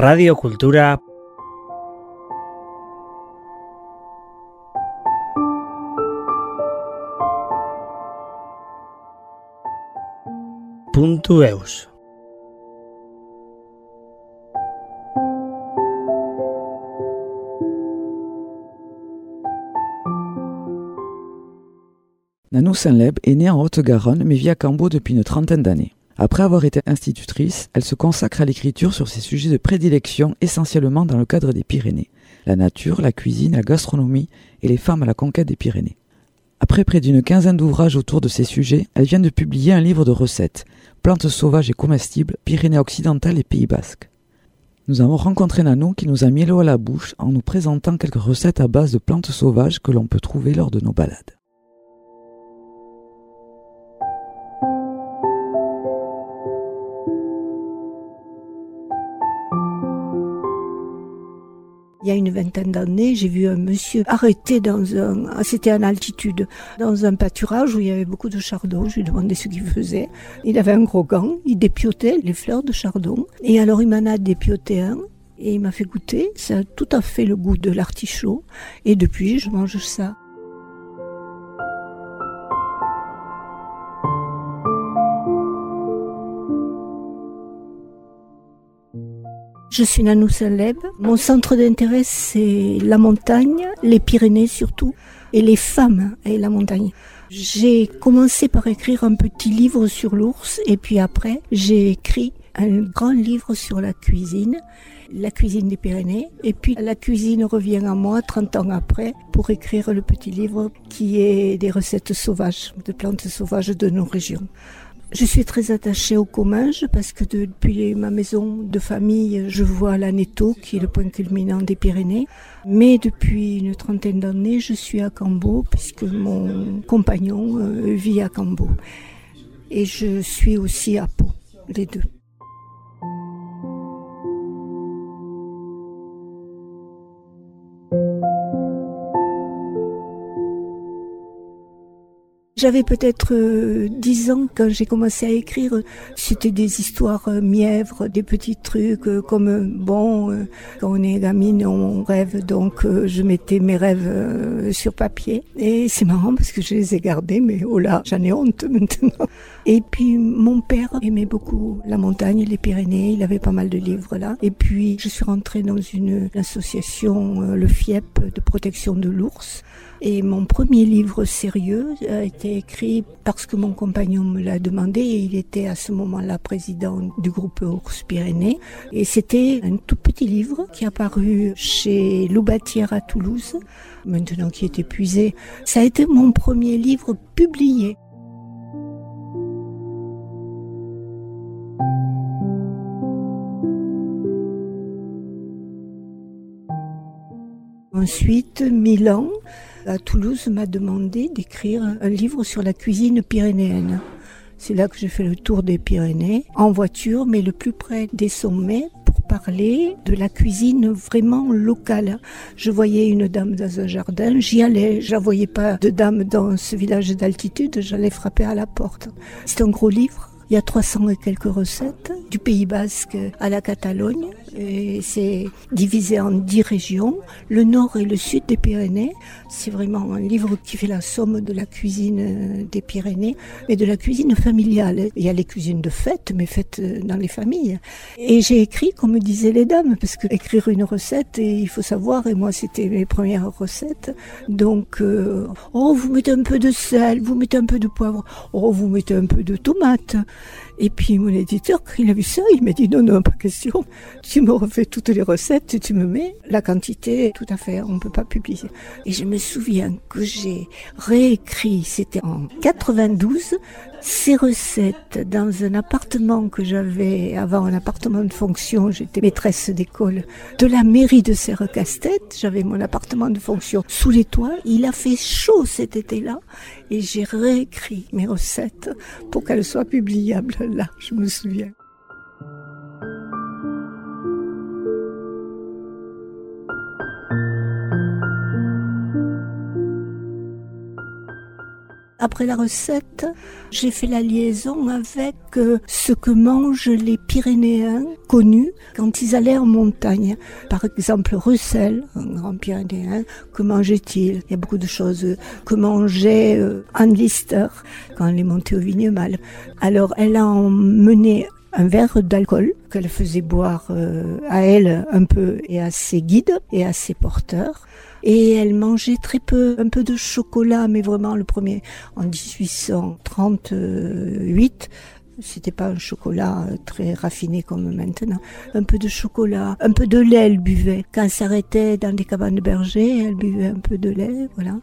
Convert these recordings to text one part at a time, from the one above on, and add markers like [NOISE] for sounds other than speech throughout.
Radio Cultura. Eus. Nanou Saint-Leb est née en Haute-Garonne mais vit à Cambo depuis une trentaine d'années. Après avoir été institutrice, elle se consacre à l'écriture sur ses sujets de prédilection essentiellement dans le cadre des Pyrénées, la nature, la cuisine, la gastronomie et les femmes à la conquête des Pyrénées. Après près d'une quinzaine d'ouvrages autour de ces sujets, elle vient de publier un livre de recettes, Plantes sauvages et comestibles, Pyrénées occidentales et Pays basques. Nous avons rencontré Nanou qui nous a mis l'eau à la bouche en nous présentant quelques recettes à base de plantes sauvages que l'on peut trouver lors de nos balades. Il y a une vingtaine d'années, j'ai vu un monsieur arrêté dans un, ah, c'était en altitude, dans un pâturage où il y avait beaucoup de chardon. Je lui ai demandé ce qu'il faisait. Il avait un gros gant, il dépiotait les fleurs de chardon. Et alors il m'en a dépioté un. Et il m'a fait goûter, ça a tout à fait le goût de l'artichaut. Et depuis, je mange ça. Je suis Nanou Saleb. Mon centre d'intérêt, c'est la montagne, les Pyrénées surtout, et les femmes et la montagne. J'ai commencé par écrire un petit livre sur l'ours, et puis après, j'ai écrit un grand livre sur la cuisine, la cuisine des Pyrénées. Et puis la cuisine revient à moi 30 ans après pour écrire le petit livre qui est des recettes sauvages, de plantes sauvages de nos régions. Je suis très attachée au Comminges parce que depuis ma maison de famille, je vois l'Aneto, qui est le point culminant des Pyrénées. Mais depuis une trentaine d'années, je suis à Cambo puisque mon compagnon euh, vit à Cambo. Et je suis aussi à Pau, les deux. J'avais peut-être euh, dix ans quand j'ai commencé à écrire. C'était des histoires euh, mièvres, des petits trucs euh, comme bon, quand on est gamine, on rêve, donc je mettais mes rêves sur papier. Et c'est marrant parce que je les ai gardés, mais oh là, j'en ai honte [LAUGHS] maintenant. Et puis mon père aimait beaucoup la montagne, les Pyrénées. Il avait pas mal de livres là. Et puis je suis rentrée dans une association, le FIEP, de protection de l'ours. Et mon premier livre sérieux a été écrit parce que mon compagnon me l'a demandé et il était à ce moment-là président du groupe Ours Pyrénées. Et c'était un tout petit livre qui a paru chez Loubatière à Toulouse, maintenant qui est épuisé. Ça a été mon premier livre publié. Ensuite, Milan, à Toulouse, m'a demandé d'écrire un livre sur la cuisine pyrénéenne. C'est là que j'ai fait le tour des Pyrénées, en voiture, mais le plus près des sommets, pour parler de la cuisine vraiment locale. Je voyais une dame dans un jardin, j'y allais. Je voyais pas de dame dans ce village d'altitude, j'allais frapper à la porte. C'est un gros livre. Il y a 300 et quelques recettes, du Pays basque à la Catalogne. Et c'est divisé en 10 régions, le nord et le sud des Pyrénées. C'est vraiment un livre qui fait la somme de la cuisine euh, des Pyrénées, mais de la cuisine familiale. Il y a les cuisines de fête, mais faites euh, dans les familles. Et j'ai écrit, comme disaient les dames, parce que écrire une recette, et il faut savoir, et moi c'était mes premières recettes. Donc, euh, oh, vous mettez un peu de sel, vous mettez un peu de poivre, oh, vous mettez un peu de tomate. Et puis mon éditeur, il a vu ça, il m'a dit non, non, pas question. Tu me refais toutes les recettes, tu me mets la quantité, tout à fait, on ne peut pas publier. Et je me souviens que j'ai réécrit, c'était en 92, ces recettes dans un appartement que j'avais avant un appartement de fonction, j'étais maîtresse d'école de la mairie de Serre-Castet, j'avais mon appartement de fonction sous les toits, il a fait chaud cet été-là et j'ai réécrit mes recettes pour qu'elles soient publiables. Là, je me souviens. Après la recette, j'ai fait la liaison avec euh, ce que mangent les Pyrénéens connus quand ils allaient en montagne. Par exemple, Russell, un grand Pyrénéen, que mangeait-il? Il y a beaucoup de choses. Que mangeait euh, Anne Lister quand elle est montée au Vignemal Alors, elle a emmené un verre d'alcool qu'elle faisait boire euh, à elle un peu et à ses guides et à ses porteurs. Et elle mangeait très peu, un peu de chocolat, mais vraiment le premier en 1838 c'était pas un chocolat très raffiné comme maintenant. Un peu de chocolat, un peu de lait, elle buvait. Quand elle s'arrêtait dans des cabanes de berger, elle buvait un peu de lait, voilà.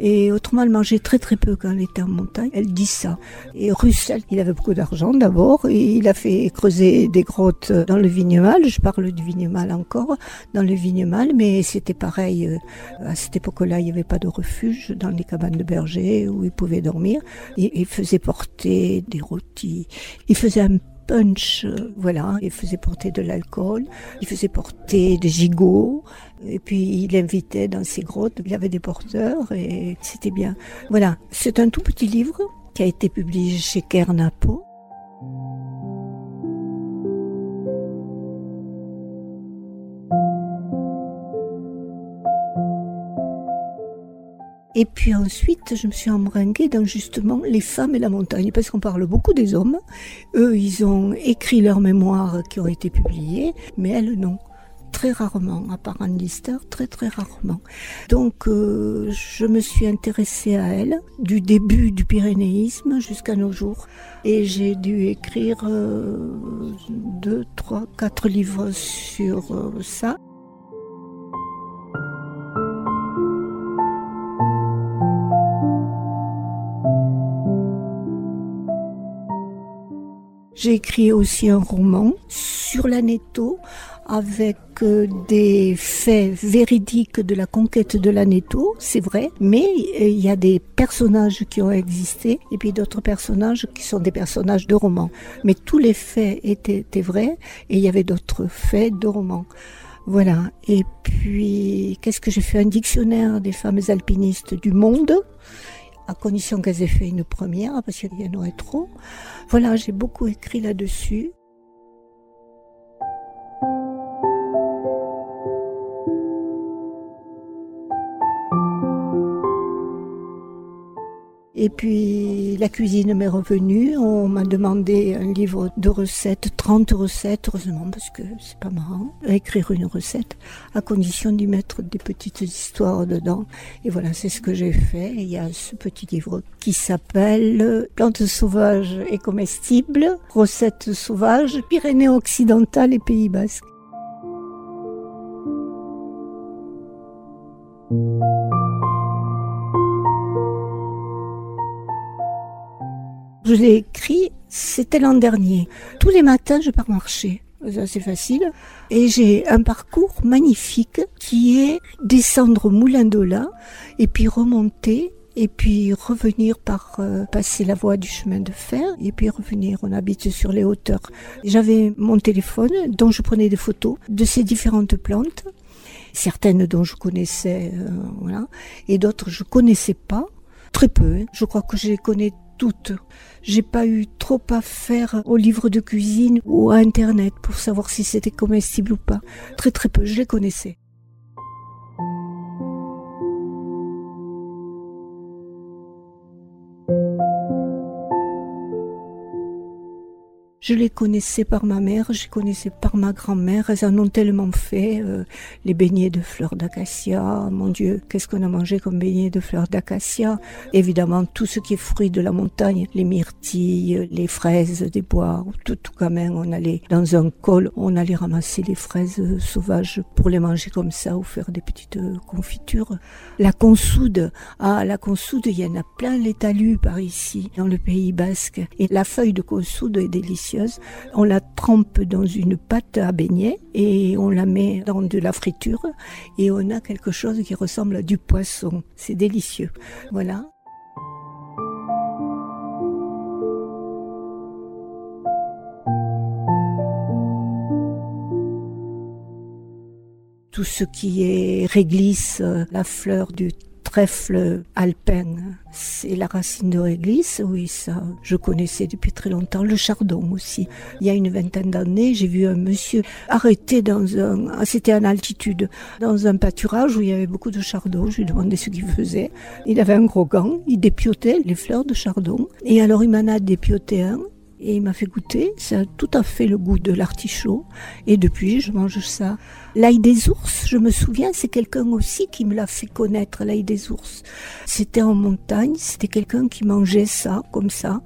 Et autrement, elle mangeait très très peu quand elle était en montagne. Elle dit ça. Et Russell, il avait beaucoup d'argent d'abord, il a fait creuser des grottes dans le Vignemal. Je parle du Vignemal encore, dans le Vignemal, mais c'était pareil. Euh, à cette époque-là, il n'y avait pas de refuge dans les cabanes de berger où il pouvait dormir. il faisait porter des rôtis il faisait un punch, euh, voilà, il faisait porter de l'alcool, il faisait porter des gigots, et puis il invitait dans ses grottes, il y avait des porteurs, et c'était bien. Voilà, c'est un tout petit livre qui a été publié chez Kernapo. Et puis ensuite, je me suis embringuée dans justement les femmes et la montagne, parce qu'on parle beaucoup des hommes. Eux, ils ont écrit leurs mémoires qui ont été publiées, mais elles, non. Très rarement, à part Anne Lister, très très rarement. Donc, euh, je me suis intéressée à elle, du début du pyrénéisme jusqu'à nos jours. Et j'ai dû écrire euh, deux, trois, quatre livres sur euh, ça. J'ai écrit aussi un roman sur l'Aneto avec euh, des faits véridiques de la conquête de l'Aneto, c'est vrai, mais euh, il y a des personnages qui ont existé et puis d'autres personnages qui sont des personnages de romans. Mais tous les faits étaient, étaient vrais et il y avait d'autres faits de romans. Voilà. Et puis, qu'est-ce que j'ai fait? Un dictionnaire des femmes alpinistes du monde à condition qu'elles aient fait une première, parce qu'il y en aurait trop. Voilà, j'ai beaucoup écrit là-dessus. Et puis la cuisine m'est revenue. On m'a demandé un livre de recettes, 30 recettes, heureusement, parce que c'est pas marrant, écrire une recette, à condition d'y mettre des petites histoires dedans. Et voilà, c'est ce que j'ai fait. il y a ce petit livre qui s'appelle Plantes sauvages et comestibles, recettes sauvages, Pyrénées occidentales et Pays basques. Je l'ai écrit, c'était l'an dernier. Tous les matins, je pars marcher. C'est facile. Et j'ai un parcours magnifique qui est descendre au Moulin d'Ola et puis remonter et puis revenir par euh, passer la voie du chemin de fer et puis revenir. On habite sur les hauteurs. J'avais mon téléphone dont je prenais des photos de ces différentes plantes, certaines dont je connaissais, euh, voilà, et d'autres je connaissais pas. Très peu. Hein. Je crois que je les connais toutes. J'ai pas eu trop à faire au livre de cuisine ou à internet pour savoir si c'était comestible ou pas. Très très peu, je les connaissais. Je les connaissais par ma mère, je les connaissais par ma grand-mère. Elles en ont tellement fait. Euh, les beignets de fleurs d'acacia, mon Dieu, qu'est-ce qu'on a mangé comme beignets de fleurs d'acacia? Évidemment, tout ce qui est fruit de la montagne, les myrtilles, les fraises des bois, tout, tout quand même, on allait dans un col, on allait ramasser les fraises sauvages pour les manger comme ça ou faire des petites confitures. La consoude, ah, la consoude, il y en a plein les talus par ici, dans le Pays Basque. Et la feuille de consoude est délicieuse on la trempe dans une pâte à beignet et on la met dans de la friture et on a quelque chose qui ressemble à du poisson. C'est délicieux. Voilà. tout ce qui est réglisse, la fleur du trèfle alpin, c'est la racine de réglisse, oui, ça, je connaissais depuis très longtemps. Le chardon aussi. Il y a une vingtaine d'années, j'ai vu un monsieur arrêté dans un, ah, c'était en altitude, dans un pâturage où il y avait beaucoup de chardon. Je lui demandais ce qu'il faisait. Il avait un gros gant, il dépiotait les fleurs de chardon. Et alors il m'en a dépioté un et il m'a fait goûter. Ça a tout à fait le goût de l'artichaut. Et depuis, je mange ça. L'ail des ours, je me souviens, c'est quelqu'un aussi qui me l'a fait connaître, l'ail des ours. C'était en montagne, c'était quelqu'un qui mangeait ça, comme ça.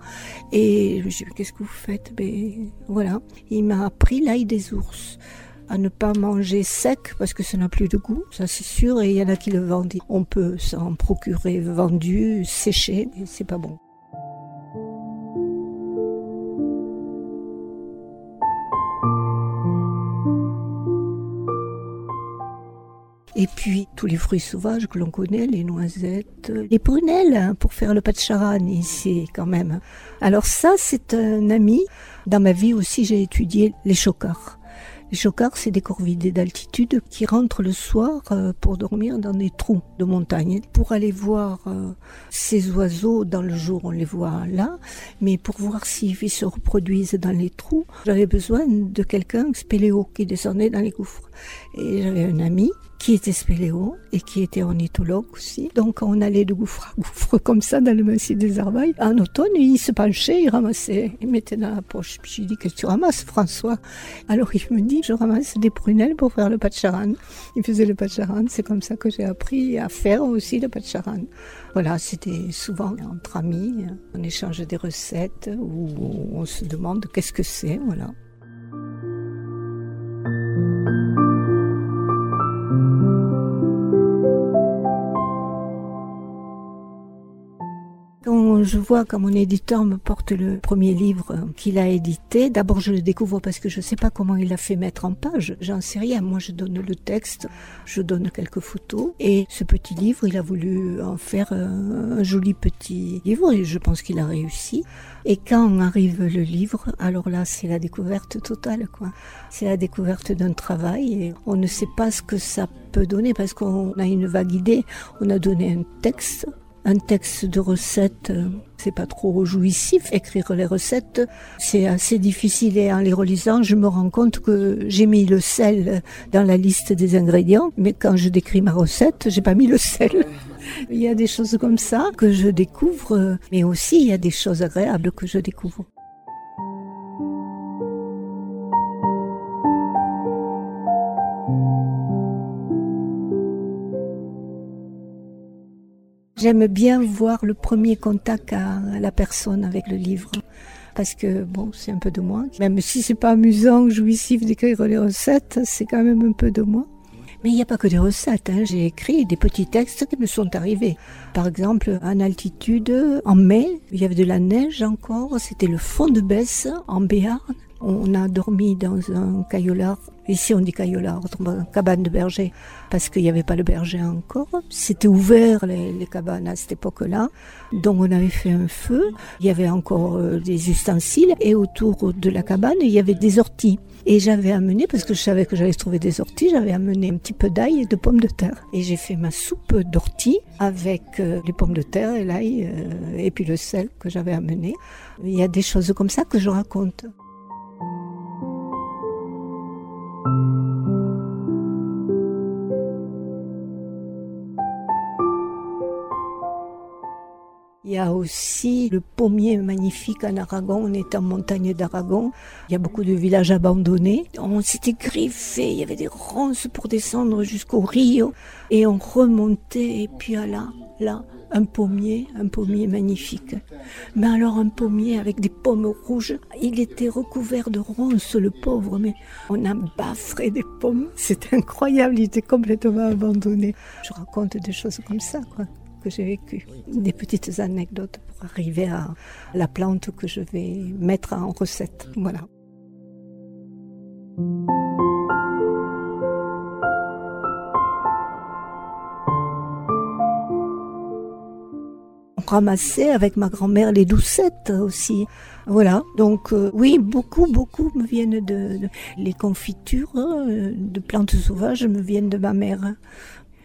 Et je me suis dit, qu'est-ce que vous faites? Ben voilà, il m'a appris l'ail des ours à ne pas manger sec parce que ça n'a plus de goût, ça c'est sûr, et il y en a qui le vendent. On peut s'en procurer vendu, séché, mais c'est pas bon. Et puis tous les fruits sauvages que l'on connaît, les noisettes, les prunelles hein, pour faire le de charan ici quand même. Alors ça, c'est un ami. Dans ma vie aussi, j'ai étudié les chocards. Les chocards, c'est des corvidés d'altitude qui rentrent le soir euh, pour dormir dans des trous de montagne. Pour aller voir euh, ces oiseaux, dans le jour, on les voit là, mais pour voir s'ils se reproduisent dans les trous, j'avais besoin de quelqu'un, spéléo, qui descendait dans les gouffres. Et j'avais un ami qui était spéléo et qui était ornithologue aussi. Donc on allait de gouffre à gouffre comme ça dans le massif des Arbailles. En automne, il se penchait, il ramassait, il mettait dans la poche. Puis dis, qu'est-ce que tu ramasses François? Alors il me dit, je ramasse des prunelles pour faire le patcharan. Il faisait le patcharan, c'est comme ça que j'ai appris à faire aussi le patcharan. Voilà, c'était souvent entre amis, on échange des recettes ou on se demande qu'est-ce que c'est, voilà. Je vois que mon éditeur me porte le premier livre qu'il a édité, d'abord je le découvre parce que je ne sais pas comment il a fait mettre en page. J'en sais rien. Moi, je donne le texte, je donne quelques photos. Et ce petit livre, il a voulu en faire un joli petit livre et je pense qu'il a réussi. Et quand arrive le livre, alors là, c'est la découverte totale. C'est la découverte d'un travail et on ne sait pas ce que ça peut donner parce qu'on a une vague idée. On a donné un texte un texte de recette, euh, c'est pas trop jouissif. Écrire les recettes, c'est assez difficile et en les relisant, je me rends compte que j'ai mis le sel dans la liste des ingrédients, mais quand je décris ma recette, j'ai pas mis le sel. Il y a des choses comme ça que je découvre, mais aussi il y a des choses agréables que je découvre. J'aime bien voir le premier contact à la personne avec le livre. Parce que, bon, c'est un peu de moi. Même si c'est pas amusant, jouissif d'écrire les recettes, c'est quand même un peu de moi. Mais il n'y a pas que des recettes. Hein. J'ai écrit des petits textes qui me sont arrivés. Par exemple, en altitude, en mai, il y avait de la neige encore. C'était le fond de baisse en Béarn. On a dormi dans un caillolard. Ici, on dit caillolard, une cabane de berger, parce qu'il n'y avait pas le berger encore. C'était ouvert, les, cabanes, à cette époque-là. Donc, on avait fait un feu. Il y avait encore euh, des ustensiles. Et autour de la cabane, il y avait des orties. Et j'avais amené, parce que je savais que j'allais trouver des orties, j'avais amené un petit peu d'ail et de pommes de terre. Et j'ai fait ma soupe d'orties avec euh, les pommes de terre et l'ail, euh, et puis le sel que j'avais amené. Il y a des choses comme ça que je raconte. Il y a aussi le pommier magnifique en Aragon. On est en montagne d'Aragon. Il y a beaucoup de villages abandonnés. On s'était griffé. Il y avait des ronces pour descendre jusqu'au Rio. Et on remontait. Et puis là, là, un pommier, un pommier magnifique. Mais alors un pommier avec des pommes rouges. Il était recouvert de ronces, le pauvre. Mais on a baffré des pommes. [LAUGHS] C'était incroyable. Il était complètement abandonné. Je raconte des choses comme ça, quoi j'ai vécu. Des petites anecdotes pour arriver à la plante que je vais mettre en recette. Voilà. Ramassait avec ma grand-mère les doucettes aussi. Voilà, donc euh, oui, beaucoup, beaucoup me viennent de, les confitures euh, de plantes sauvages me viennent de ma mère.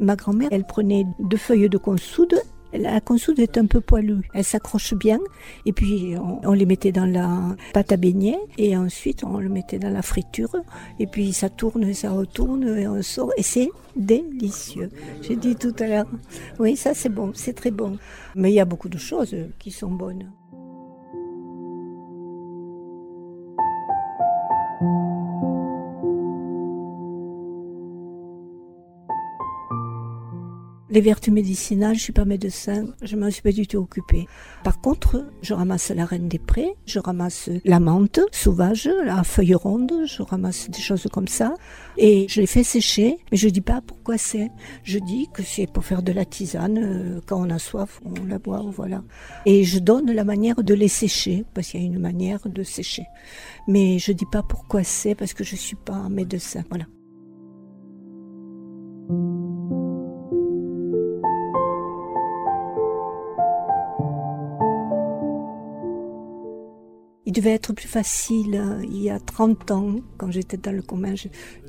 Ma grand-mère, elle prenait deux feuilles de consoude la consoude est un peu poilue. Elle s'accroche bien. Et puis, on, les mettait dans la pâte à beignet. Et ensuite, on le mettait dans la friture. Et puis, ça tourne, ça retourne, et on sort. Et c'est délicieux. J'ai dit tout à l'heure. Oui, ça, c'est bon. C'est très bon. Mais il y a beaucoup de choses qui sont bonnes. Les vertus médicinales, je suis pas médecin, je m'en suis pas du tout occupée. Par contre, je ramasse la reine des prés, je ramasse la menthe sauvage, la feuille ronde, je ramasse des choses comme ça et je les fais sécher, mais je dis pas pourquoi c'est. Je dis que c'est pour faire de la tisane euh, quand on a soif, on la boit, voilà. Et je donne la manière de les sécher parce qu'il y a une manière de sécher. Mais je dis pas pourquoi c'est parce que je suis pas médecin, voilà. Il devait être plus facile euh, il y a 30 ans, quand j'étais dans le commun,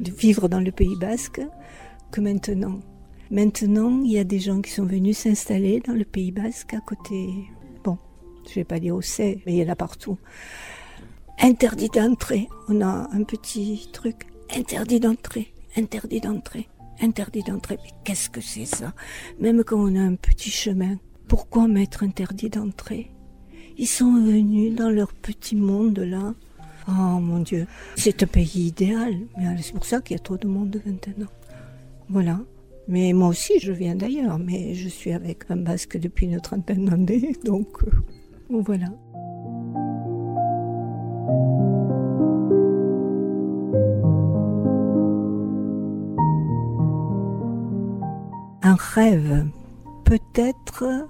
de vivre dans le Pays basque que maintenant. Maintenant, il y a des gens qui sont venus s'installer dans le Pays basque à côté. Bon, je vais pas dire où c'est, mais il y en a partout. Interdit d'entrer. On a un petit truc. Interdit d'entrer. Interdit d'entrer. Interdit d'entrer. Mais qu'est-ce que c'est ça? Même quand on a un petit chemin, pourquoi mettre interdit d'entrer? Ils sont venus dans leur petit monde là. Oh mon Dieu, c'est un pays idéal, mais c'est pour ça qu'il y a trop de monde maintenant. Voilà. Mais moi aussi, je viens d'ailleurs, mais je suis avec un basque depuis une trentaine d'années, [LAUGHS] donc euh, voilà. Un rêve, peut-être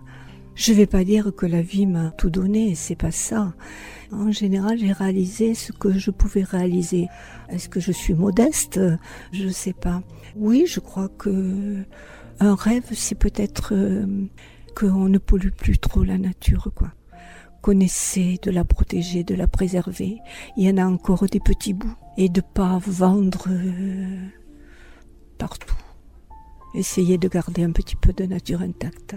je vais pas dire que la vie m'a tout donné, c'est pas ça. En général, j'ai réalisé ce que je pouvais réaliser. Est-ce que je suis modeste? Je sais pas. Oui, je crois que un rêve, c'est peut-être euh, qu'on ne pollue plus trop la nature, quoi. Qu'on essaie de la protéger, de la préserver. Il y en a encore des petits bouts et de pas vendre euh, partout. Essayer de garder un petit peu de nature intacte.